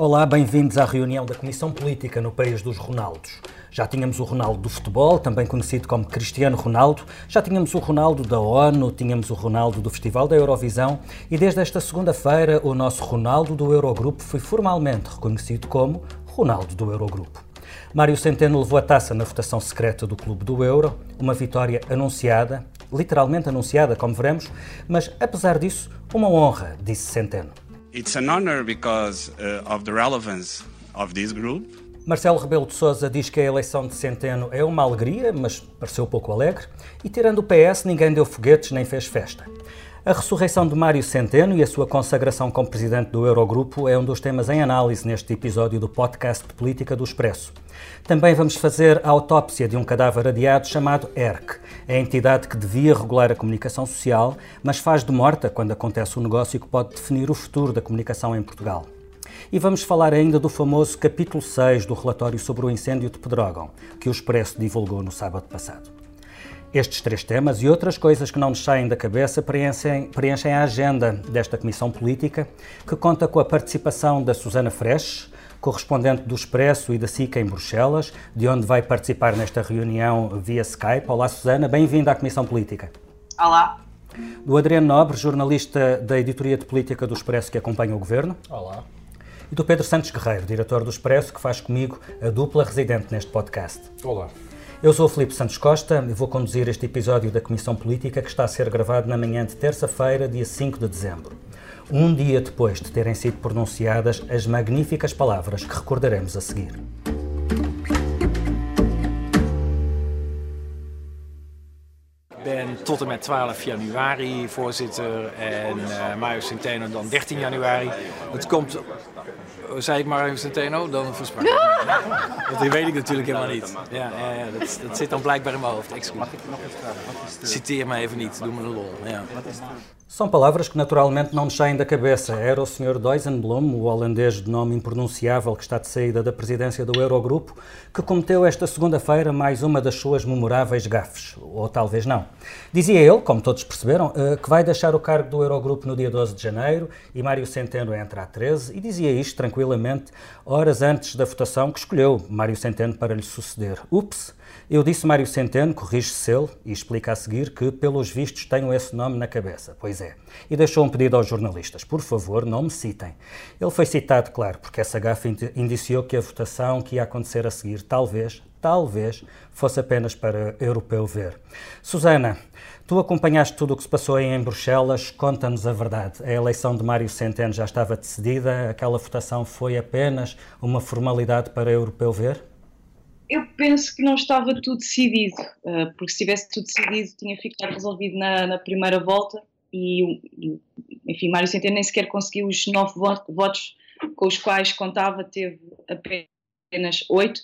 Olá, bem-vindos à reunião da Comissão Política no País dos Ronaldos. Já tínhamos o Ronaldo do futebol, também conhecido como Cristiano Ronaldo, já tínhamos o Ronaldo da ONU, tínhamos o Ronaldo do Festival da Eurovisão e desde esta segunda-feira o nosso Ronaldo do Eurogrupo foi formalmente reconhecido como Ronaldo do Eurogrupo. Mário Centeno levou a taça na votação secreta do Clube do Euro, uma vitória anunciada, literalmente anunciada, como veremos, mas apesar disso, uma honra, disse Centeno. It's an honor because uh, of the relevance of this group. Marcelo Rebelo de Sousa diz que a eleição de Centeno é uma alegria, mas pareceu pouco alegre, e tirando o PS, ninguém deu foguetes nem fez festa. A ressurreição de Mário Centeno e a sua consagração como presidente do Eurogrupo é um dos temas em análise neste episódio do podcast de política do Expresso. Também vamos fazer a autópsia de um cadáver adiado chamado ERC, a entidade que devia regular a comunicação social, mas faz de morta quando acontece um negócio que pode definir o futuro da comunicação em Portugal. E vamos falar ainda do famoso capítulo 6 do relatório sobre o incêndio de Pedrógão, que o Expresso divulgou no sábado passado. Estes três temas e outras coisas que não nos saem da cabeça preenchem, preenchem a agenda desta Comissão Política, que conta com a participação da Susana Fresh, correspondente do Expresso e da SICA em Bruxelas, de onde vai participar nesta reunião via Skype. Olá, Susana, bem-vinda à Comissão Política. Olá. Do Adriano Nobre, jornalista da Editoria de Política do Expresso que acompanha o Governo. Olá. E do Pedro Santos Guerreiro, diretor do Expresso, que faz comigo a dupla residente neste podcast. Olá. Eu sou o Filipe Santos Costa e vou conduzir este episódio da Comissão Política que está a ser gravado na manhã de terça-feira, dia 5 de dezembro. Um dia depois de terem sido pronunciadas as magníficas palavras que recordaremos a seguir. ben tot en met 12 januari voorzitter en uh, Mario Centeno dan 13 januari. Het komt zei ik Mario Centeno, dan versprak ik Want die weet ik natuurlijk helemaal niet. Ja, ja, ja dat, dat, zit dan blijkbaar in mijn hoofd. Excuus. Mag ik nog eens vragen? Citeer me even niet, doe me een lol. Ja. São palavras que naturalmente não nos saem da cabeça. Era o Sr. Dijsselbloem, o holandês de nome impronunciável que está de saída da presidência do Eurogrupo, que cometeu esta segunda-feira mais uma das suas memoráveis gafes. Ou talvez não. Dizia ele, como todos perceberam, eh, que vai deixar o cargo do Eurogrupo no dia 12 de janeiro e Mário Centeno entra a 13 e dizia isto tranquilamente horas antes da votação que escolheu Mário Centeno para lhe suceder. Ups! Eu disse Mário Centeno, corrige-se ele, e explica a seguir que, pelos vistos, tenho esse nome na cabeça. Pois é. E deixou um pedido aos jornalistas: por favor, não me citem. Ele foi citado, claro, porque essa gafa indiciou que a votação que ia acontecer a seguir, talvez, talvez, fosse apenas para europeu ver. Susana, tu acompanhaste tudo o que se passou em Bruxelas, conta-nos a verdade. A eleição de Mário Centeno já estava decidida, aquela votação foi apenas uma formalidade para europeu ver? Eu penso que não estava tudo decidido, eh, porque se tivesse tudo decidido tinha ficado resolvido na, na primeira volta e, enfim, Mário Centeno nem sequer conseguiu os nove votos com os quais contava, teve apenas oito.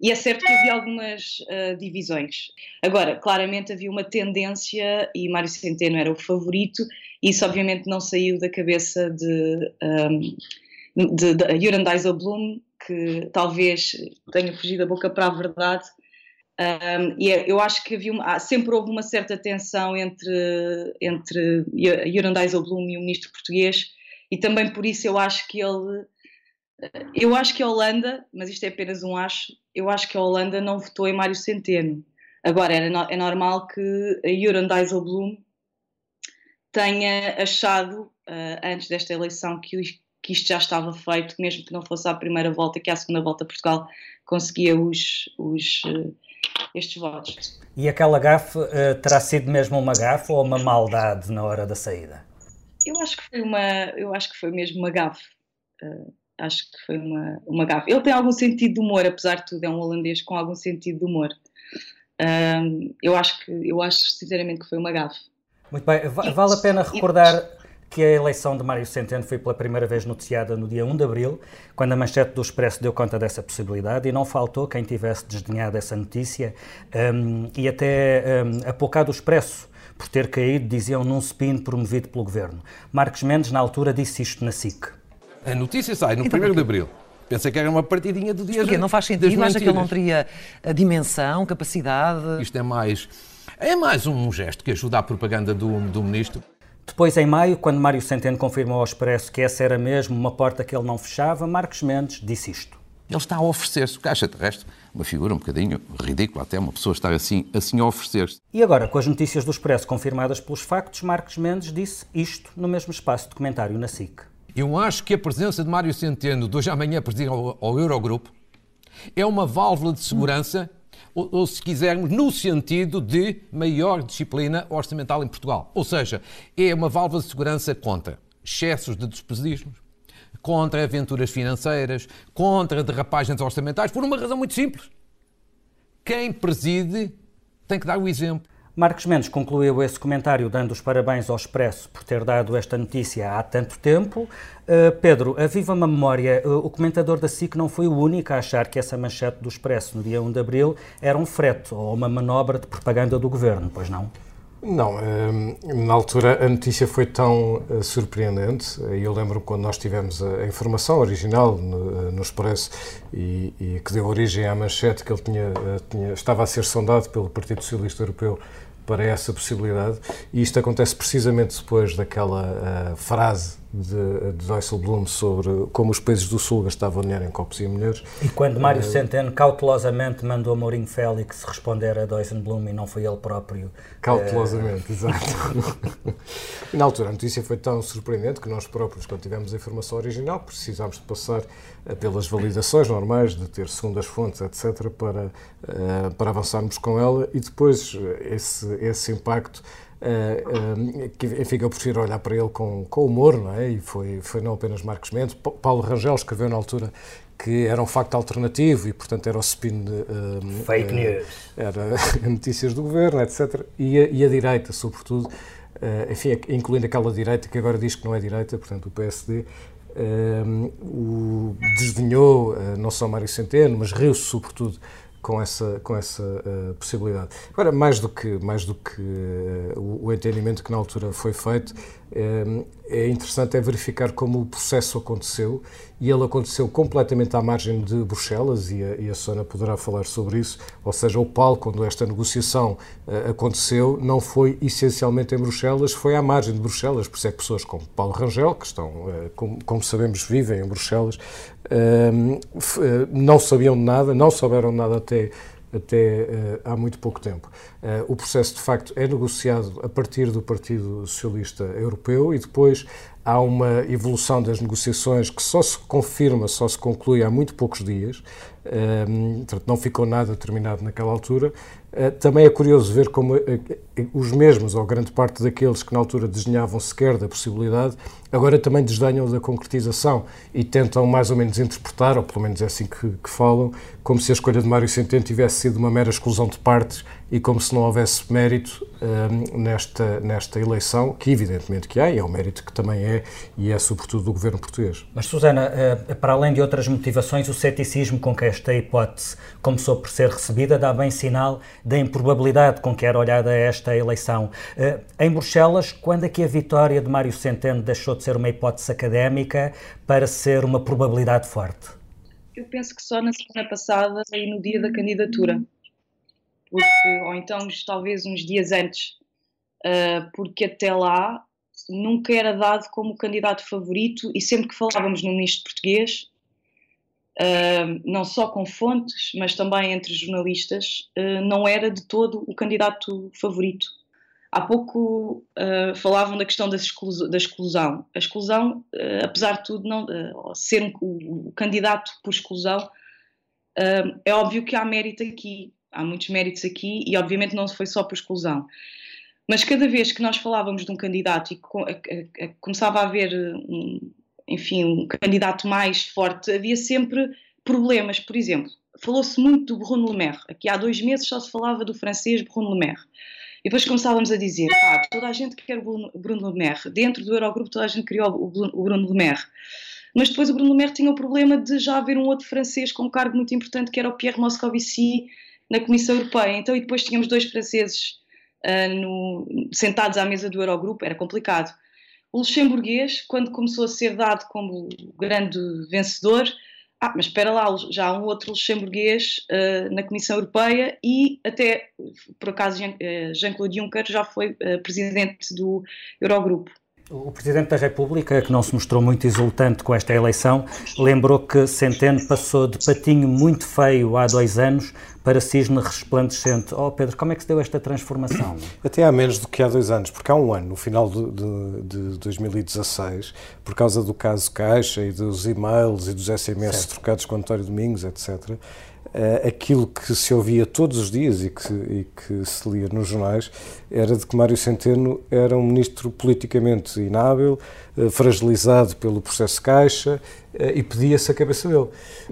E é certo que havia algumas uh, divisões. Agora, claramente havia uma tendência, e Mário Centeno era o favorito, e isso obviamente não saiu da cabeça de, um, ehm, de, de Jurgen Dijsselbloem, que talvez tenha fugido a boca para a verdade. Um, e é, eu acho que havia uma, sempre houve uma certa tensão entre, entre Jurgen Dijsselbloem e o ministro português, e também por isso eu acho que ele. Eu acho que a Holanda, mas isto é apenas um acho, eu acho que a Holanda não votou em Mário Centeno. Agora, era, é normal que a Jurgen Dijsselbloem tenha achado, uh, antes desta eleição, que, que isto já estava feito, mesmo que não fosse à primeira volta, que à segunda volta Portugal conseguia os, os, uh, estes votos. E aquela gafe uh, terá sido mesmo uma gafe ou uma maldade na hora da saída? Eu acho que foi uma, eu acho que foi mesmo uma gafe. Uh, acho que foi uma, uma gafe. Ele tem algum sentido de humor, apesar de tudo, é um holandês com algum sentido de humor. eu acho que, eu acho sinceramente que foi uma gafe. Muito bem, vale a pena recordar que a eleição de Mário Centeno foi pela primeira vez noticiada no dia 1 de abril, quando a manchete do Expresso deu conta dessa possibilidade e não faltou quem tivesse desdenhado essa notícia um, e até um, apocado o Expresso por ter caído, diziam, num spin promovido pelo governo. Marcos Mendes, na altura, disse isto na SIC. A notícia sai no então, 1 de abril. Pensei que era uma partidinha do dia Porquê? Não faz sentido? Acha que ele não teria a dimensão, capacidade? Isto é mais. É mais um gesto que ajuda à propaganda do, do ministro. Depois, em maio, quando Mário Centeno confirmou ao Expresso que essa era mesmo uma porta que ele não fechava, Marcos Mendes disse isto. Ele está a oferecer-se. O caixa terrestre, uma figura um bocadinho ridícula, até uma pessoa estar assim, assim a oferecer-se. E agora, com as notícias do Expresso confirmadas pelos factos, Marcos Mendes disse isto no mesmo espaço de comentário na SIC. Eu acho que a presença de Mário Centeno, de hoje à manhã, presidir ao, ao Eurogrupo, é uma válvula de segurança, ou, ou, se quisermos, no sentido de maior disciplina orçamental em Portugal. Ou seja, é uma válvula de segurança contra excessos de despesismos, contra aventuras financeiras, contra derrapagens orçamentais, por uma razão muito simples. Quem preside tem que dar o exemplo. Marcos Mendes concluiu esse comentário dando os parabéns ao Expresso por ter dado esta notícia há tanto tempo. Uh, Pedro, a memória, uh, o comentador da SIC não foi o único a achar que essa manchete do Expresso no dia 1 de abril era um frete ou uma manobra de propaganda do governo, pois não? Não, na altura a notícia foi tão eh, surpreendente. Eu lembro quando nós tivemos a informação original no Expresso e, e, que deu origem à manchete que ele tinha, tinha, estava a ser sondado pelo Partido Socialista Europeu para essa possibilidade. E isto acontece precisamente depois daquela uh, frase de, de Dijsselbloem sobre como os países do Sul gastavam dinheiro em copos e mulheres. E quando Mário uh, Centeno cautelosamente mandou a Mourinho Félix responder a Dijsselbloem e não foi ele próprio. Cautelosamente, uh... exato. na altura a notícia foi tão surpreendente que nós próprios, quando tivemos a informação original, precisámos de passar pelas validações normais, de ter segundas fontes, etc., para, para avançarmos com ela e depois esse, esse impacto Uh, uh, que, enfim, eu prefiro olhar para ele com, com humor, não é? E foi, foi não apenas Marcos Mendes. Paulo Rangel escreveu na altura que era um facto alternativo e, portanto, era o spin. Uh, Fake news. Era notícias do governo, etc. E a, e a direita, sobretudo, enfim, incluindo aquela direita que agora diz que não é direita, portanto, o PSD. o desdenhou não só Mário Centeno, mas riu-se sobretudo com essa, com essa uh, possibilidade. Agora, mais do que, mais do que uh, o, o, entendimento que na altura foi feito, é interessante é verificar como o processo aconteceu e ele aconteceu completamente à margem de Bruxelas e a, e a Sona poderá falar sobre isso, ou seja, o palco quando esta negociação aconteceu não foi essencialmente em Bruxelas, foi à margem de Bruxelas, por isso é que pessoas como Paulo Rangel, que estão, como, como sabemos, vivem em Bruxelas, não sabiam de nada, não souberam nada até, até uh, há muito pouco tempo. Uh, o processo, de facto, é negociado a partir do Partido Socialista Europeu e depois há uma evolução das negociações que só se confirma, só se conclui há muito poucos dias, um, portanto, não ficou nada terminado naquela altura. Uh, também é curioso ver como uh, os mesmos, ou grande parte daqueles que na altura desenhavam sequer da possibilidade, agora também desdenham da concretização e tentam mais ou menos interpretar, ou pelo menos é assim que, que falam, como se a escolha de Mário Centeno tivesse sido uma mera exclusão de partes e como se não houvesse mérito um, nesta, nesta eleição, que evidentemente que há, e é um mérito que também é, e é sobretudo do governo português. Mas, Susana, para além de outras motivações, o ceticismo com que esta hipótese começou por ser recebida dá bem sinal da improbabilidade com que era olhada esta eleição. Uh, em Bruxelas, quando é que a vitória de Mário Centeno deixou de ser uma hipótese académica para ser uma probabilidade forte? Eu penso que só na semana passada, aí no dia da candidatura porque, ou então talvez uns dias antes, uh, porque até lá nunca era dado como candidato favorito e sempre que falávamos no ministro português, uh, não só com fontes, mas também entre jornalistas, uh, não era de todo o candidato favorito. Há pouco falavam da questão da, exclusão. Da exclusão. A exclusão, apesar de tudo, não, ser um, o, candidato por exclusão, é óbvio que há mérito aqui há muitos méritos aqui e, obviamente, não foi só por exclusão. Mas cada vez que nós falávamos de um candidato e começava a haver, um, enfim, um candidato mais forte, havia sempre problemas. Por exemplo, falou-se muito do Bruno Le Maire. Aqui há dois meses só se falava do francês Bruno Le Maire. E depois começávamos a dizer, ah, toda a gente quer o Bruno Le Maire. Dentro do Eurogrupo toda a gente queria o Bruno Le Maire. Mas depois o Bruno Le Maire tinha o problema de já haver um outro francês com um cargo muito importante que era o Pierre Moscovici, na Comissão Europeia. Então, e depois tínhamos dois franceses uh, no, sentados à mesa do Eurogrupo, era complicado. O luxemburguês, quando começou a ser dado como grande vencedor, ah, mas espera lá, já há um outro luxemburguês uh, na Comissão Europeia e até, por acaso, Jean-Claude Juncker já foi uh, presidente do Eurogrupo. O Presidente da República, que não se mostrou muito exultante com esta eleição, lembrou que Centeno passou de patinho muito feio há dois anos para cisne resplandecente. Oh Pedro, como é que se deu esta transformação? Até há menos do que há dois anos, porque há um ano, no final de, de, de 2016, por causa do caso Caixa e dos e-mails e dos SMS certo. trocados com António Domingos, etc., aquilo que se ouvia todos os dias e que, e que, se lia nos jornais era de que Mário Centeno era um ministro politicamente inábil, uh, fragilizado pelo processo Caixa uh, e pedia-se a cabeça dele.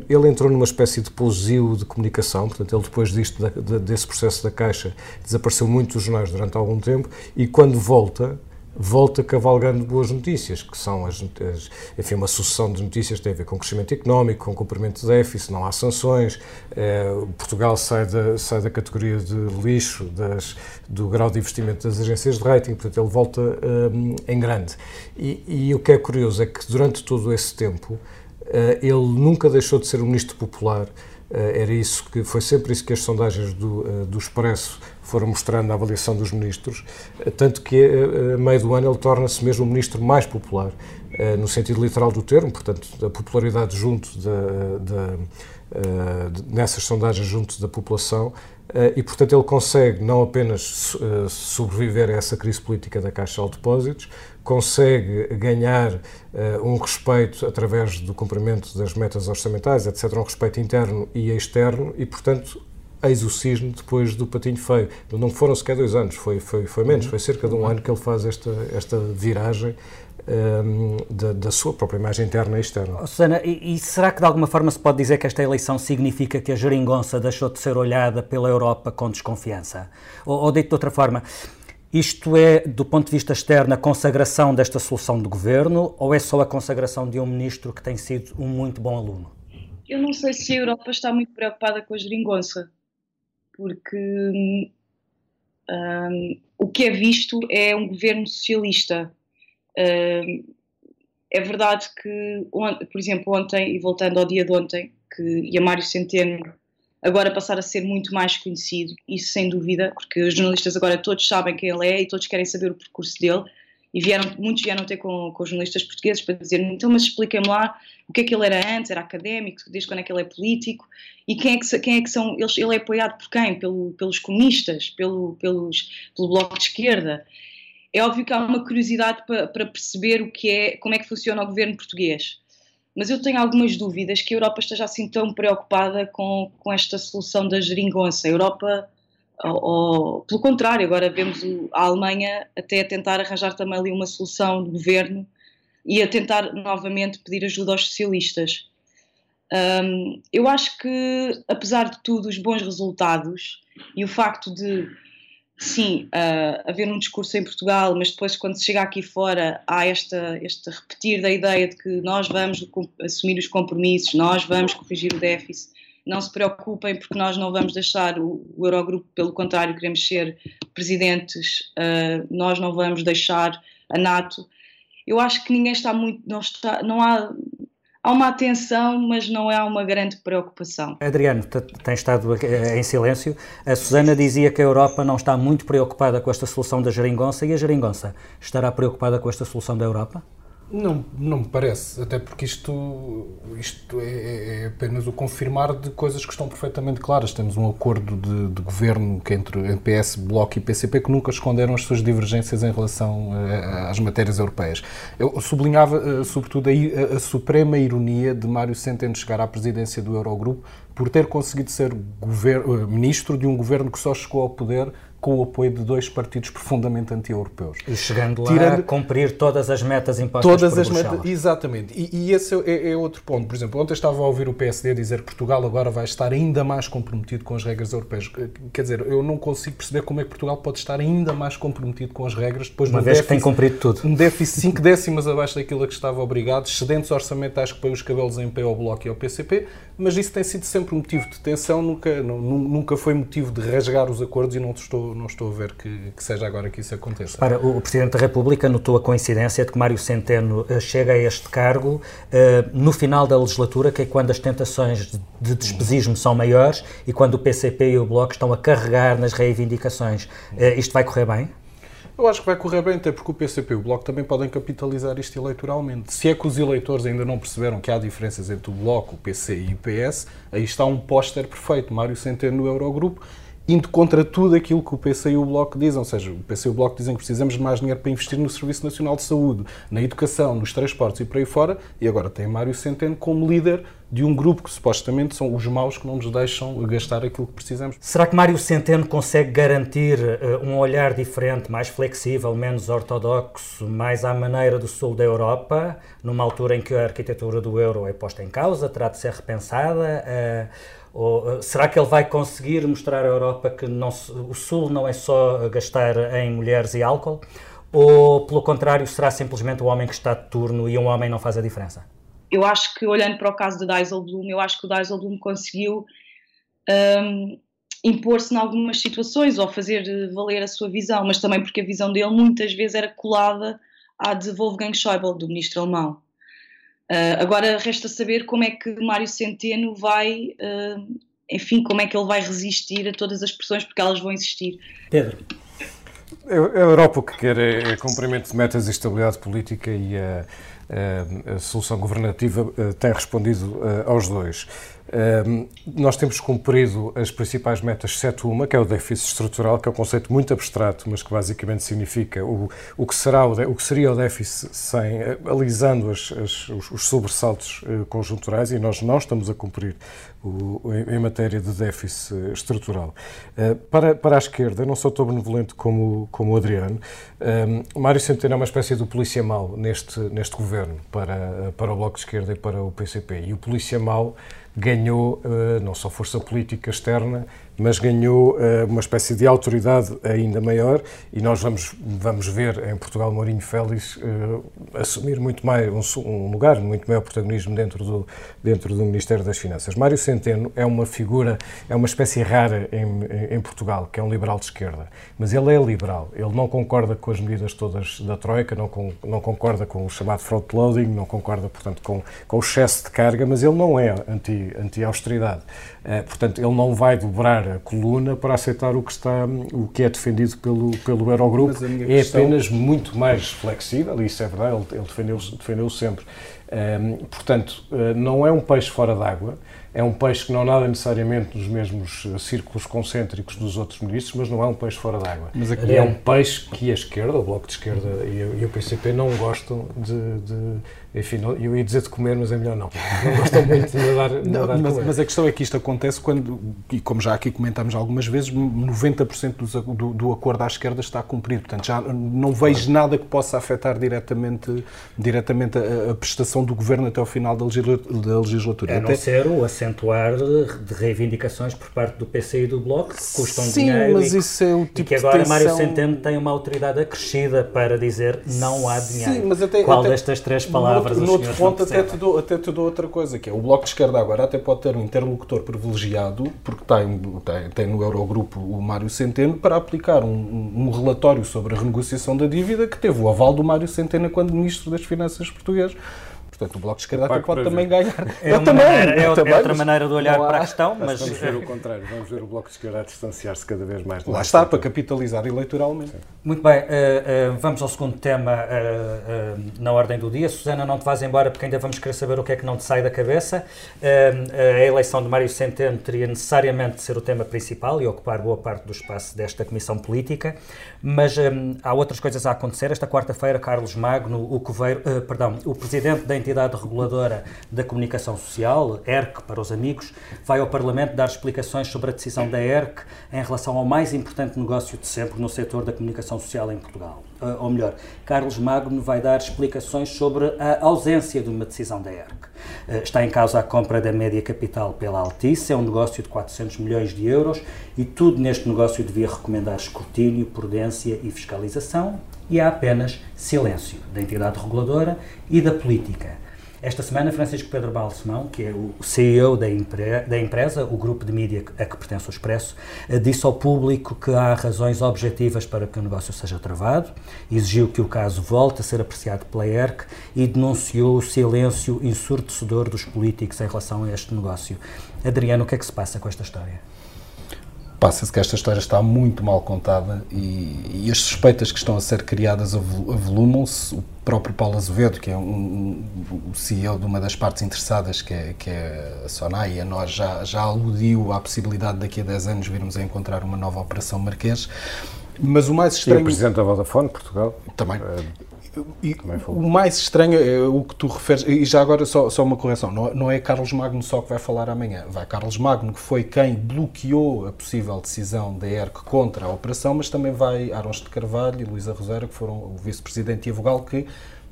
Ele entrou numa espécie de pousio de comunicação, portanto, ele depois disto, desse processo da Caixa, desapareceu muito dos jornais durante algum tempo e quando volta volta cavalgando boas notícias, que são as, as, enfim, uma sucessão de notícias que tem a ver com crescimento económico, com cumprimento de déficit, não há sanções, eh, Portugal sai da, sai da categoria de lixo, das, do grau de investimento das agências de rating, portanto ele volta eh, em grande. E, e, o que é curioso é que durante todo esse tempo eh, ele nunca deixou de ser um ministro popular, era isso que foi sempre isso que as sondagens do, eh, do Expresso foram mostrando na avaliação dos ministros, eh, tanto que a meio do ano ele torna-se mesmo o ministro mais popular, no sentido literal do termo, portanto, a popularidade junto da, da, nessas sondagens junto da população. E, portanto, ele consegue não apenas sobreviver a essa crise política da Caixa de Depósitos, consegue ganhar uh, um respeito através do cumprimento das metas orçamentais, etc., um respeito interno e externo, e, portanto, eis o cisne depois do patinho feio. Não foram sequer dois anos, foi, foi, foi menos, foi cerca de um ano que ele faz esta, esta viragem um, ehm, da, da, sua própria imagem interna e externa. Susana, e, e, será que de alguma forma se pode dizer que esta eleição significa que a geringonça deixou de ser olhada pela Europa com desconfiança? Ou, ou dito de outra forma, isto é, do ponto de vista externo, a consagração desta solução de governo ou é só a consagração de um ministro que tem sido um muito bom aluno? Eu não sei se a Europa está muito preocupada com a geringonça, porque um, o que é visto é um governo socialista. Um, é verdade que, por exemplo, ontem, e voltando ao dia de ontem, que e a Mário Centeno agora passar a ser muito mais conhecido, isso sem dúvida, porque os jornalistas agora todos sabem quem ele é e todos querem saber o percurso dele. E vieram, muitos vieram ter com, com os jornalistas portugueses para dizer então, mas expliquem-me lá o que é que ele era antes, era académico, desde quando é que ele é político, e quem é que, quem é que são, eles, ele é apoiado por quem? Pelo, pelos comunistas, pelo, pelos, pelo Bloco de Esquerda. É óbvio que há uma curiosidade para, para perceber o que é, como é que funciona o governo português mas eu tenho algumas dúvidas que a Europa esteja assim tão preocupada com, com esta solução da geringonça. A Europa, ou, ou, pelo contrário, agora vemos o, a Alemanha até a tentar arranjar também ali uma solução de governo e a tentar novamente pedir ajuda aos socialistas. Um, eu acho que, apesar de tudo, os bons resultados e o facto de sim, uh, haver um discurso em Portugal, mas depois quando se chega aqui fora há esta, este repetir da ideia de que nós vamos assumir os compromissos, nós vamos corrigir o déficit, não se preocupem porque nós não vamos deixar o, o Eurogrupo, pelo contrário, queremos ser presidentes, uh, nós não vamos deixar a NATO. Eu acho que ninguém está muito, não, está, não há há uma atenção, mas não há uma grande preocupação. Adriano, tem estado em silêncio. A Susana dizia que a Europa não está muito preocupada com esta solução da geringonça e a geringonça estará preocupada com esta solução da Europa? Não, não me parece, até porque isto, isto é, é, apenas o confirmar de coisas que estão perfeitamente claras. Temos um acordo de, de governo que entre, entre PS, Bloco e PCP que nunca esconderam as suas divergências em relação a, às matérias europeias. Eu sublinhava, eh, sobretudo, a, a suprema ironia de Mário Centeno chegar à presidência do Eurogrupo por ter conseguido ser eh, ministro de um governo que só chegou ao poder com o apoio de dois partidos profundamente anti-europeus. E chegando lá Tirando, a cumprir todas as metas impostas todas por as Bruxelas. metas, Exatamente. E, e esse é, é, outro ponto. Por exemplo, ontem estava a ouvir o PSD dizer que Portugal agora vai estar ainda mais comprometido com as regras europeias. Quer dizer, eu não consigo perceber como é que Portugal pode estar ainda mais comprometido com as regras depois de um vez déficit, que tem cumprido tudo. Um déficit 5 décimas abaixo daquilo a que estava obrigado, excedentes orçamentais que põe os cabelos em pé ao Bloco e ao PCP, mas isso tem sido sempre motivo de tensão, nunca, não, nunca foi motivo de rasgar os acordos e não estou não estou a ver que, que seja agora que isso aconteça. Para, o Presidente da República notou a coincidência de que Mário Centeno uh, chega a este cargo uh, no final da legislatura, que é quando as tentações de, de despesismo são maiores e quando o PCP e o Bloco estão a carregar nas reivindicações. Uh, isto vai correr bem? Eu acho que vai correr bem, até porque o PCP e o Bloco também podem capitalizar isto eleitoralmente. Se é que os eleitores ainda não perceberam que há diferenças entre o Bloco, o PC e o PS, aí está um póster perfeito. Mário Centeno no Eurogrupo indo contra tudo aquilo que o PC e o Bloco dizem. Ou seja, o PC e o Bloco dizem que precisamos de mais dinheiro para investir no Serviço Nacional de Saúde, na educação, nos transportes e por aí fora, e agora tem Mário Centeno como líder de um grupo que supostamente são os maus que não nos deixam gastar aquilo que precisamos. Será que Mário Centeno consegue garantir uh, um olhar diferente, mais flexível, menos ortodoxo, mais à maneira do sul da Europa, numa altura em que a arquitetura do euro é posta em causa, terá de ser repensada? Uh, ou, eh, será que ele vai conseguir mostrar à Europa que não, o Sul não é só gastar em mulheres e álcool? Ou, pelo contrário, será simplesmente o homem que está de turno e um homem não faz a diferença? Eu acho que, olhando para o caso de Dijsselbloem, eu acho que o Dijsselbloem conseguiu um, impor-se em algumas situações ou fazer valer a sua visão, mas também porque a visão dele muitas vezes era colada à de Wolfgang Schäuble, do ministro alemão. Uh, agora resta saber como é que Mário Centeno vai, uh, enfim, como é que ele vai resistir a todas as pressões, porque elas vão existir. Pedro. A Europa o que quer é, é cumprimento de metas de estabilidade política e a, a, a solução governativa eh, tem respondido aos dois. Um, nós temos cumprido as principais metas, exceto uma, que é o déficit estrutural, que é um conceito muito abstrato, mas que basicamente significa o, o, que, será o, o que seria o déficit sem, eh, alisando as, as, os, os, sobressaltos uh, conjunturais, e nós não estamos a cumprir o, em, em, matéria de déficit estrutural. Uh, para, para a esquerda, não sou tão benevolente como, como o Adriano, um, Mário Centeno é uma espécie do polícia mau neste, neste governo, para, para o Bloco de Esquerda e para o PCP, e o polícia mau ganhou uh, não só força política externa, mas ganhou uh, uma espécie de autoridade ainda maior e nós vamos, vamos ver em Portugal Mourinho Félix uh, assumir muito mais um, um, lugar, muito maior protagonismo dentro do, dentro do Ministério das Finanças. Mário Centeno é uma figura, é uma espécie rara em, em, Portugal, que é um liberal de esquerda, mas ele é liberal, ele não concorda com as medidas todas da Troika, não, com, não concorda com o chamado front-loading, não concorda, portanto, com, com o excesso de carga, mas ele não é anti-austeridade. Anti portanto, ele não vai dobrar a coluna para aceitar o que está, o que é defendido pelo, pelo Eurogrupo. É questão... apenas muito mais flexível, e isso é verdade, ele, ele defendeu, defendeu sempre. Um, portanto, uh, não é um peixe fora d'água, é um peixe que não nada necessariamente nos mesmos eh, círculos concêntricos dos outros ministros, mas não é um peixe fora d'água. Aqui... é um peixe que a esquerda, o Bloco de Esquerda e, e o PCP não gostam de, de enfim, eu ia dizer de comer, mas é melhor não. Não gostam muito de nadar, não, nadar mas, mas, a questão é que isto acontece quando, e como já aqui comentámos algumas vezes, 90% do, do, do, acordo à esquerda está cumprido. Portanto, já não vejo nada que possa afetar diretamente, diretamente a, a prestação do governo até ao final da legislatura. A não ser o acentuar de reivindicações por parte do PC e do Bloco, que custam Sim, dinheiro. mas e, isso é o tipo e que agora Mário Centeno tem uma autoridade acrescida para dizer não há dinheiro. Sim, mas até, Qual até, destas três palavras? Palavras no outro ponto até te, dou, até te dou outra coisa, que é o Bloco de Esquerda agora até pode ter um interlocutor privilegiado, porque tem, tem, tem no Eurogrupo o Mário Centeno, para aplicar um, um, relatório sobre a renegociação da dívida que teve o aval do Mário Centeno quando Ministro das Finanças português. Portanto, o Bloco de Esquerda até pode também ganhar. É, uma também, maneira, é, também, é outra maneira de olhar para a questão, mas... Vamos ver o contrário, vamos ver o Bloco de Esquerda a distanciar-se cada vez mais. Lá está, para capitalizar eleitoralmente. Muito bem, uh, uh, vamos ao segundo tema uh, na ordem do dia. Susana, não te vais embora porque ainda vamos querer saber o que é que não te sai da cabeça. a eleição de Mário Centeno teria necessariamente de ser o tema principal e ocupar boa parte do espaço desta comissão política, mas um, há outras coisas a acontecer. Esta quarta-feira, Carlos Magno, o, coveiro, perdão, o presidente da entidade reguladora da comunicação social, ERC para os amigos, vai ao Parlamento dar explicações sobre a decisão da ERC em relação ao mais importante negócio de sempre no setor da comunicação social em Portugal. Uh, ou melhor, Carlos Magno vai dar explicações sobre a ausência de uma decisão da ERC. Uh, está em causa a compra da média capital pela Altice, é um negócio de 400 milhões de euros e tudo neste negócio devia recomendar escrutínio, prudência e fiscalização, e há apenas silêncio da entidade reguladora e da política. Esta semana, Francisco Pedro Balsemão, que é o CEO da, da empresa, o grupo de mídia a que pertence o Expresso, eh, disse ao público que há razões objetivas para que o negócio seja travado, exigiu que o caso volte a ser apreciado pela ERC e denunciou o silêncio ensurdecedor dos políticos em relação a este negócio. Adriano, o que é que se passa com esta história? Passa-se que esta história está muito mal contada e, e as suspeitas que estão a ser criadas avolumam-se. O próprio Paulo Azevedo, que é um, o CEO de uma das partes interessadas, que é, que é a Sonai, a nós já, já aludiu à possibilidade daqui a 10 anos virmos a encontrar uma nova Operação Marquês. Mas o mais estranho. E o Presidente da Vodafone, Portugal. Também. E o mais estranho é o que tu referes, e já agora só, só uma correção, não, não é Carlos Magno só que vai falar amanhã, vai Carlos Magno, que foi quem bloqueou a possível decisão da ERC contra a operação, mas também vai Arons de Carvalho e Luísa Rosário, que foram o vice-presidente e a vogal, que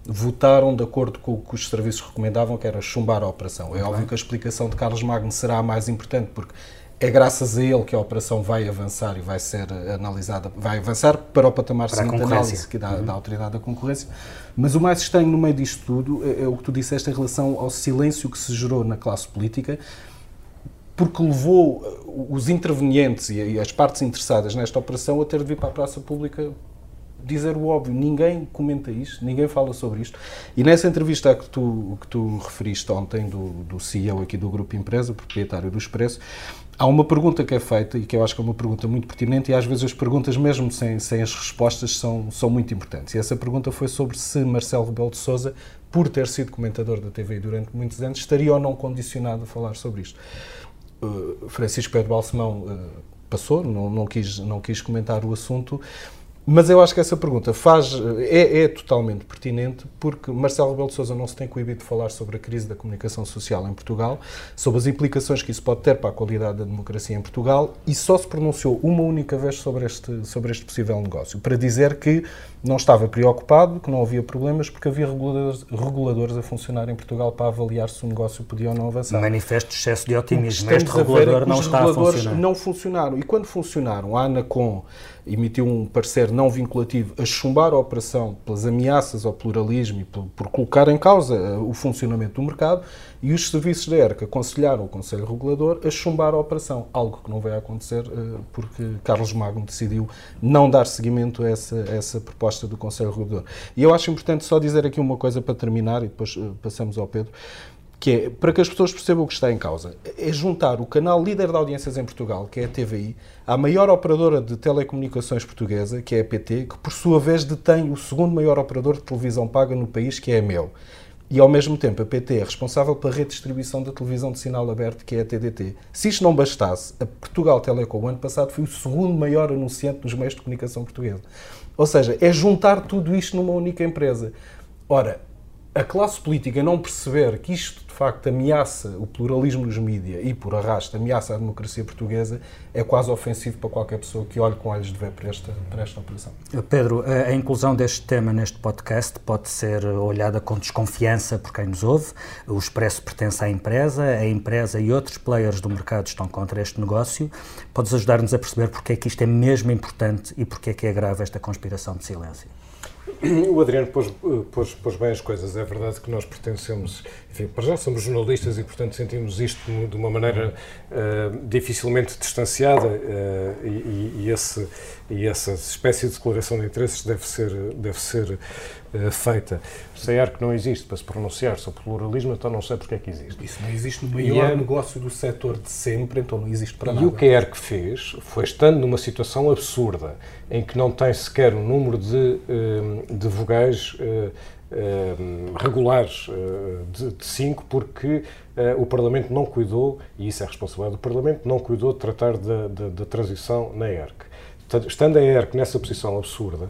votaram de acordo com o que os serviços recomendavam, que era chumbar a operação. É Muito é óbvio bem. que a explicação de Carlos Magno será a mais importante, porque é graças a ele que a operação vai avançar e vai ser analisada, vai avançar para o patamar para seguinte análise que dá, uhum. da Autoridade da Concorrência. Mas o mais estranho no meio disto tudo é, é o que tu disseste em relação ao silêncio que se gerou na classe política, porque levou uh, os intervenientes e as partes interessadas nesta operação a ter de vir para a praça pública dizer o óbvio, ninguém comenta isto, ninguém fala sobre isto. E nessa entrevista que tu, que tu referiste ontem, do, do CEO aqui do Grupo Empresa, proprietário do Expresso, há uma pergunta que é feita e que eu acho que é uma pergunta muito pertinente e às vezes as perguntas, mesmo sem, sem as respostas, são, são muito importantes. E essa pergunta foi sobre se Marcelo Rebelo de Sousa, por ter sido comentador da TVI durante muitos anos, estaria ou não condicionado a falar sobre isto. Uh, Francisco Pedro Balsemão uh, passou, não, não, quis, não quis comentar o assunto, mas eu acho que essa pergunta faz, é, é, totalmente pertinente porque Marcelo Rebelo de Sousa não se tem coibido de falar sobre a crise da comunicação social em Portugal, sobre as implicações que isso pode ter para a qualidade da democracia em Portugal e só se pronunciou uma única vez sobre este, sobre este possível negócio, para dizer que não estava preocupado, que não havia problemas, porque havia reguladores, reguladores a funcionar em Portugal para avaliar se o negócio podia ou não avançar. Manifesto excesso de otimismo. Este regulador não está a funcionar. não funcionaram. E quando funcionaram, a ANACOM emitiu um parecer não vinculativo a chumbar a operação pelas ameaças ao pluralismo e por, por colocar em causa eh, o funcionamento do mercado, e os serviços da ERC aconselharam o Conselho Regulador a chumbar a operação, algo que não vai acontecer eh, porque Carlos Magno decidiu não dar seguimento a essa, a essa proposta do Conselho Regulador. E eu acho importante só dizer aqui uma coisa para terminar e depois eh, passamos ao Pedro que é, para que as pessoas percebam o que está em causa, é juntar o canal líder de audiências em Portugal, que é a TVI, à maior operadora de telecomunicações portuguesa, que é a PT, que por sua vez detém o segundo maior operador de televisão paga no país, que é a MEL. E ao mesmo tempo a PT é responsável pela redistribuição da televisão de sinal aberto, que é a TDT. Se isto não bastasse, a Portugal Telecom, o ano passado, foi o segundo maior anunciante nos meios de comunicação portuguesa. Ou seja, é juntar tudo isto numa única empresa. Ora, a classe política não perceber que isto de facto ameaça o pluralismo nos mídias e, por arrasto, ameaça a democracia portuguesa, é quase ofensivo para qualquer pessoa que olhe com olhos de ver para esta, para esta operação. Pedro, a inclusão deste tema neste podcast pode ser olhada com desconfiança por quem nos ouve. O Expresso pertence à empresa, a empresa e outros players do mercado estão contra este negócio. Podes ajudar-nos a perceber porque é que isto é mesmo importante e porque é que é grave esta conspiração de silêncio? O Adriano pôs, pôs, pôs, bem as coisas. É verdade que nós pertencemos, enfim, para já somos jornalistas e, portanto, sentimos isto de uma maneira uh, dificilmente distanciada uh, e, e, esse, e essa espécie de declaração de interesses deve ser, deve ser uh, feita. Se a que não existe para se pronunciar sobre pluralismo, então não sei porque é que existe. Isso não existe no maior é, negócio do setor de sempre, então não existe para e nada. E o que a ERC fez foi, estando numa situação absurda, em que não tem sequer um número de, de vogais uh, regulares uh, de 5, porque o Parlamento não cuidou, e isso é responsabilidade do Parlamento, não cuidou de tratar da transição na ERC. Estando a ERC nessa posição absurda,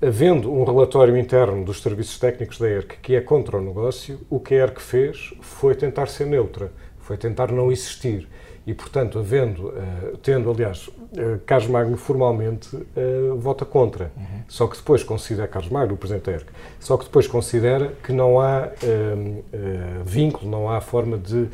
havendo um relatório interno dos serviços técnicos da ERC que é contra o negócio, o que a ERC fez foi tentar ser neutra, foi tentar não existir. E, portanto, havendo, uh, tendo, aliás, uh, Carlos Magno formalmente uh, vota contra. Uhum. Só que depois considera, Carlos Magno, o Presidente da ERC, só que depois considera que não há vínculo, não há forma de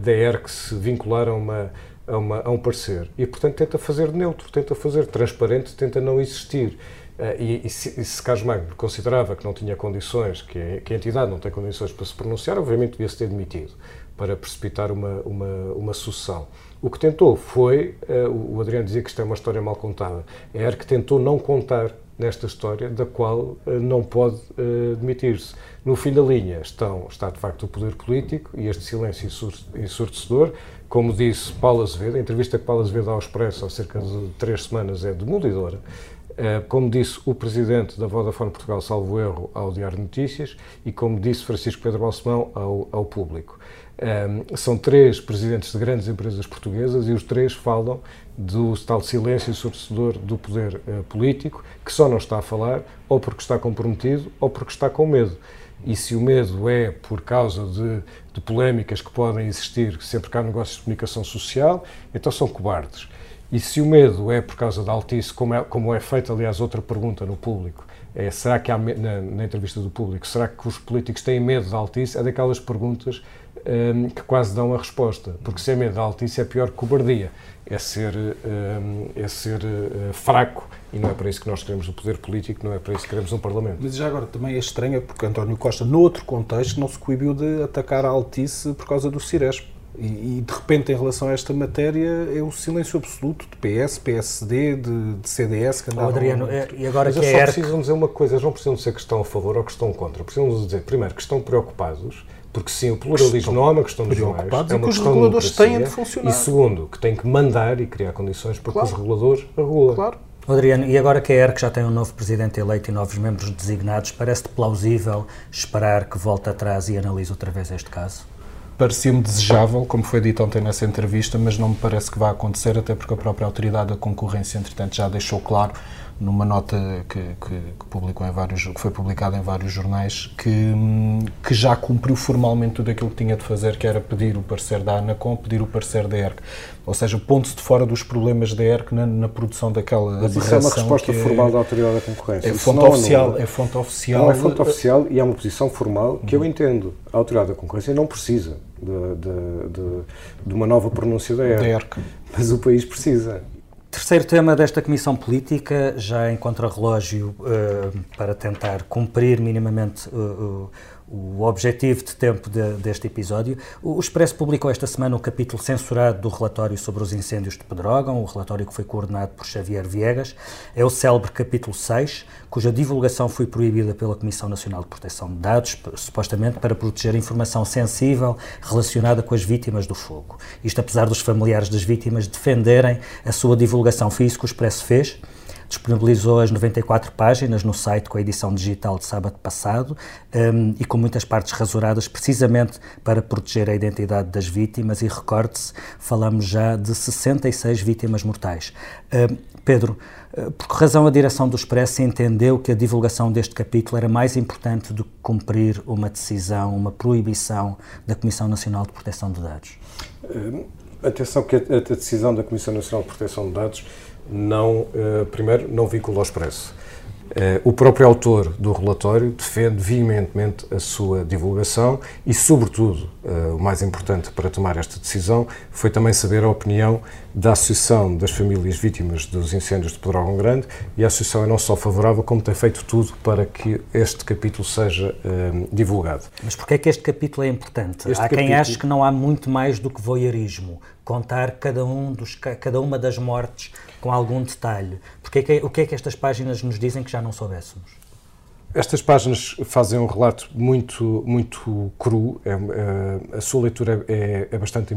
da ERC se vincular a uma, a, uma, a um parecer. E, portanto, tenta fazer neutro, tenta fazer transparente, tenta não existir. Uh, e, e, se, e se Carlos Magno considerava que não tinha condições, que a, que a entidade não tem condições para se pronunciar, obviamente devia-se ter demitido para precipitar uma, uma, uma sucessão. O que tentou foi, uh, o Adriano dizia que isto é uma história mal contada, é que tentou não contar nesta história da qual não pode demitir-se. No fim da linha estão, está de facto o poder político e este silêncio ensurdecedor. Como disse Paulo Azevedo, a entrevista que Paulo Azevedo ao Expresso há cerca de três semanas é demolidora. Eh, como disse o presidente da Vodafone Portugal, salvo erro, ao Diário de Notícias, e como disse Francisco Pedro Balsemão ao, ao público. Um, ehm, são três presidentes de grandes empresas portuguesas e os três falam do tal silêncio ensurdecedor do poder uh, político, que só não está a falar ou porque está comprometido ou porque está com medo. E se o medo é por causa de, de polémicas que podem existir sempre que há negócios de comunicação social, então são cobardes. E se o medo é por causa da altice, como é, como é feita, aliás, outra pergunta no público, é será que há, na, na, entrevista do público, será que os políticos têm medo da altice? É daquelas perguntas um, que quase dão a resposta. Porque se é medo da altice é pior que cobardia. É ser, um, é ser uh, fraco e não é para isso que nós queremos o poder político, não é para isso que queremos um Parlamento. Mas já agora também é estranho porque António Costa, noutro contexto, não se coibiu de atacar a Altice por causa do Ciresp. E, e, de repente, em relação a esta matéria, é o silêncio absoluto de PS, PSD, de, de CDS que andavam... Oh, Adriano, é, e agora Mas que eles é só precisam dizer uma coisa, eles não precisam dizer que estão a favor ou que estão contra, precisam dizer, primeiro, que estão preocupados, porque sim, o pluralismo não é uma questão de jornais, é uma que os reguladores têm de funcionar. E segundo, que têm que mandar e criar condições para claro. que os reguladores regulem. Claro. Adriano, e agora que a ERC já tem um novo presidente eleito e novos membros designados, parece-te plausível esperar que volte atrás e analise outra vez este caso? Parecia-me desejável, como foi dito ontem nessa entrevista, mas não me parece que vá acontecer, até porque a própria Autoridade da Concorrência, entretanto, já deixou claro numa nota que, que, que, publicou em vários, que foi publicada em vários jornais, que, que já cumpriu formalmente tudo aquilo que tinha de fazer, que era pedir o parecer da ANACOM, pedir o parecer da ERC. Ou seja, ponto-se de fora dos problemas da ERC na, na produção daquela Mas isso é uma resposta formal é, da Autoridade da Concorrência. É fonte, oficial, é fonte oficial. Não, é fonte oficial e é uma posição formal que eu entendo. A Autoridade da Concorrência não precisa de, de, de, de uma nova pronúncia da ERC, da ERC. Mas o país precisa. Terceiro tema desta Comissão Política, já em contrarrelógio uh, para tentar cumprir minimamente uh, uh, o objetivo de tempo de, deste episódio. O Expresso publicou esta semana um capítulo censurado do relatório sobre os incêndios de Pedrógão, o relatório que foi coordenado por Xavier Viegas. É o célebre capítulo 6, cuja divulgação foi proibida pela Comissão Nacional de Proteção de Dados, supostamente para proteger informação sensível relacionada com as vítimas do fogo. Isto apesar dos familiares das vítimas defenderem a sua divulgação. Foi isso que o Expresso fez disponibilizou as 94 páginas no site com a edição digital de sábado passado um, e com muitas partes rasuradas precisamente para proteger a identidade das vítimas e recorde-se, falamos já de 66 vítimas mortais. Um, Pedro, uh, por que razão a direção do Expresso entendeu que a divulgação deste capítulo era mais importante do que cumprir uma decisão, uma proibição da Comissão Nacional de Proteção de Dados? Uh, atenção que a, a decisão da Comissão Nacional de Proteção de Dados não, uh, primeiro, não vincula ao expresso. Uh, o próprio autor do relatório defende veementemente a sua divulgação e, sobretudo, uh, o mais importante para tomar esta decisão foi também saber a opinião da Associação das Famílias Vítimas dos Incêndios de Pedrógão Grande e a Associação é não só favorável, como tem feito tudo para que este capítulo seja divulgado. Mas porquê é que este capítulo é importante? Este há capítulo... quem ache que não há muito mais do que voyeurismo, contar cada, um dos, cada uma das mortes com algum detalhe. Porque é que, o que é que estas páginas nos dizem que já não soubéssemos? Estas páginas fazem um relato muito, muito cru. É, é, a sua leitura é, é, bastante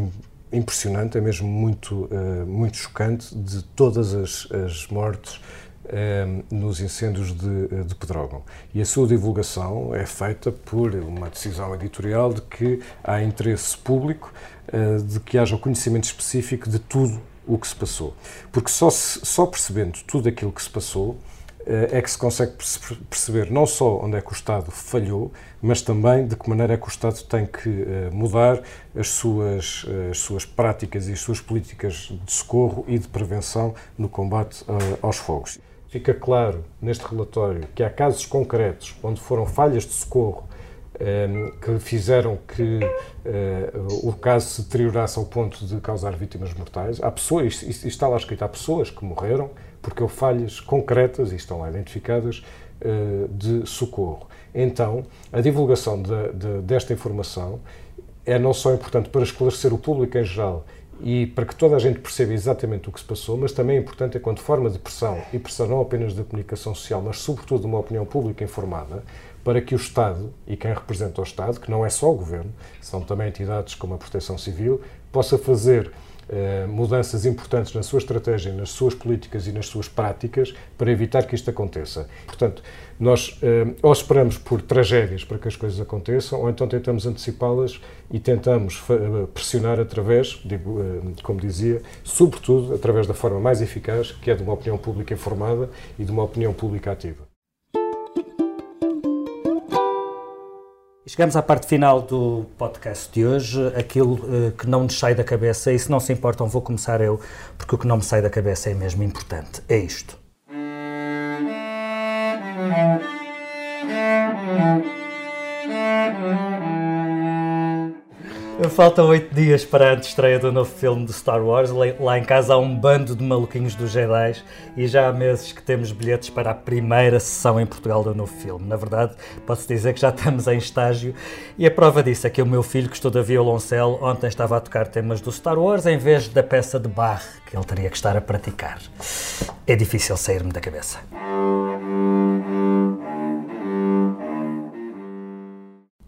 impressionante, é mesmo muito, é, muito chocante de todas as, as mortes é, nos incêndios de, de Pedrógão. E a sua divulgação é feita por uma decisão editorial de que há interesse público é, de que haja o conhecimento específico de tudo o que se passou. Porque só, só percebendo tudo aquilo que se passou eh, é que se consegue perceber não só onde é que o Estado falhou, mas também de que maneira é que o Estado tem que eh, mudar as suas, as suas práticas e as suas políticas de socorro e de prevenção no combate eh, aos fogos. Fica claro neste relatório que há casos concretos onde foram falhas de socorro que fizeram que eh, o caso se deteriorasse ao ponto de causar vítimas mortais. Há pessoas, isto está lá escrito, há pessoas que morreram porque houve falhas concretas, e estão lá identificadas, eh, de socorro. Então, a divulgação de, de, desta informação é não só importante para esclarecer o público em geral e para que toda a gente perceba exatamente o que se passou, mas também é importante enquanto forma de pressão, e pressão não apenas da comunicação social, mas sobretudo de uma opinião pública informada, para que o Estado e quem representa o Estado, que não é só o Governo, são também entidades como a Proteção Civil, possa fazer eh, mudanças importantes na sua estratégia, nas suas políticas e nas suas práticas para evitar que isto aconteça. Portanto, nós eh, ou esperamos por tragédias para que as coisas aconteçam, ou então tentamos antecipá-las e tentamos eh, pressionar através, digo, como dizia, sobretudo através da forma mais eficaz, que é de uma opinião pública informada e de uma opinião pública ativa. Chegamos à parte final do podcast de hoje, aquilo uh, que não nos sai da cabeça, e se não se importam, vou começar eu, porque o que não me sai da cabeça é mesmo importante. É isto. Faltam oito dias para a estreia do novo filme de Star Wars. Lá em casa há um bando de maluquinhos dos Jedi e já há meses que temos bilhetes para a primeira sessão em Portugal do novo filme. Na verdade, posso dizer que já estamos em estágio e a prova disso é que o meu filho, que estuda violoncelo, ontem estava a tocar temas do Star Wars em vez da peça de Bach que ele teria que estar a praticar. É difícil sair-me da cabeça.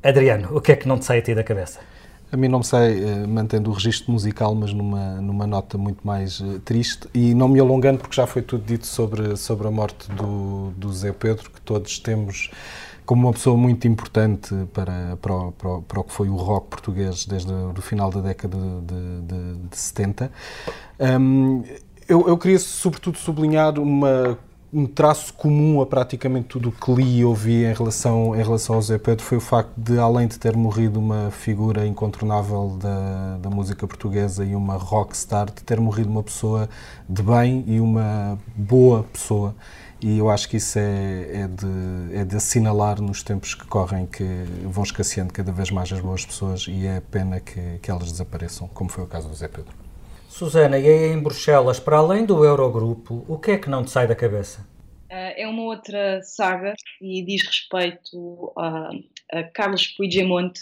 Adriano, o que é que não te sai a ti da cabeça? A mim não me sei, uh, mantendo o registro musical, mas numa, numa nota muito mais uh, triste e não me alongando, porque já foi tudo dito sobre, sobre a morte do, do Zé Pedro, que todos temos como uma pessoa muito importante para, para, o, para, o, para o que foi o rock português desde o final da década de, de, de 70. Um, eu, eu queria, sobretudo, sublinhar uma um traço comum a praticamente tudo o que li e ouvi em relação, em relação ao Zé Pedro foi o facto de, além de ter morrido uma figura incontornável da, da música portuguesa e uma rockstar, de ter morrido uma pessoa de bem e uma boa pessoa. E eu acho que isso é, é, de, é de assinalar nos tempos que correm, que vão escasseando cada vez mais as boas pessoas e é pena que, que elas desapareçam, como foi o caso do Zé Pedro. Susana, e aí em Bruxelas, para além do Eurogrupo, o que é que não te sai da cabeça? Uh, é uma outra saga e diz respeito a, a Carlos Puigdemont,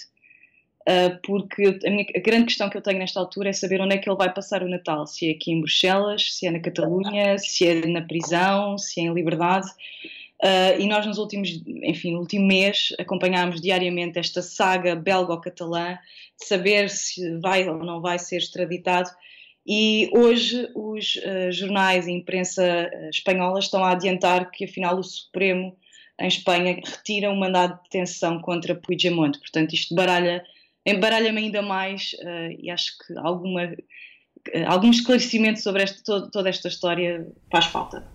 uh, porque a, minha, a, grande questão que eu tenho nesta altura é saber onde é que ele vai passar o Natal. Se é aqui em Bruxelas, se é na Catalunha, se é na prisão, se é em liberdade. Uh, e nós nos últimos, enfim, no último mês acompanhámos diariamente esta saga belgo-catalã de saber se vai ou não vai ser extraditado e hoje os uh, jornais e imprensa uh, espanhola estão a adiantar que afinal o Supremo em Espanha retira o um mandado de detenção contra Puigdemont. Portanto, isto baralha, embaralha-me ainda mais uh, e acho que alguma, algum esclarecimento sobre esta, todo, toda esta história faz falta.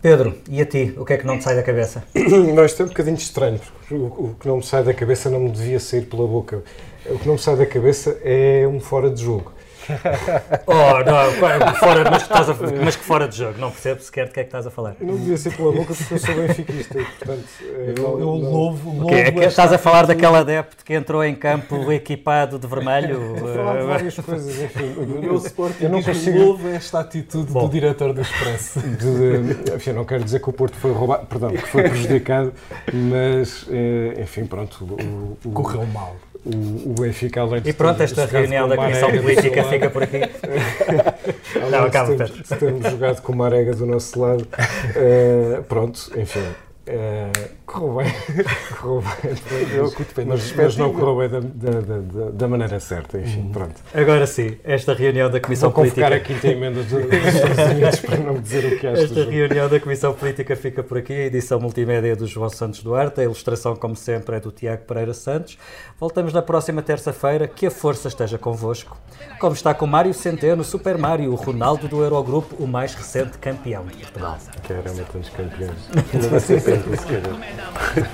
Pedro, e a ti, o que é que não te sai da cabeça? Não, isto é um bocadinho estranho, porque o, o que não me sai da cabeça não me devia sair pela boca. O que não me sai da cabeça é um fora de jogo. oh, não, fora, mas, que estás a, mas que fora de jogo, não percebo sequer de que é que estás a falar. Não devia ser pela boca porque eu sou benfiquista e, portanto, eu, eu, eu louvo, louvo okay, é que Estás a falar daquele adepto que entrou em campo equipado de vermelho? Falar de várias coisas, enfim. O meu Sporting eu não consigo... louvo esta atitude Bom, do diretor do Expresso. De, enfim, não quero dizer que o Porto foi roubado, perdão, que foi prejudicado, mas, eh, enfim, pronto. O, o, Correu mal o, o Benfica, além de E pronto, esta reunião da Comissão Política fica por aqui. Não, acaba, de, ter, de termos jogado com uma arega do nosso lado, uh, pronto, enfim. Uh, correu bem, correu bem, eu, mas, mas não correu bem da, da, da, da maneira certa, enfim, hum. pronto. Agora sim, esta reunião da Comissão Vou Política... Vou a quinta emenda dos Estados Unidos para não dizer o que é Esta reunião da Comissão Política fica por aqui, a edição multimédia é do João Santos Duarte, a ilustração, como sempre, é do Tiago Pereira Santos. Voltamos na próxima terça-feira, que a força esteja convosco. Como está com Mário Centeno, Super Mário, o Ronaldo do Eurogrupo, o mais recente campeão de Portugal. Caramba, tantos campeões. Ainda vai ser sempre, se calhar. Genau.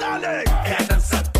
Dale.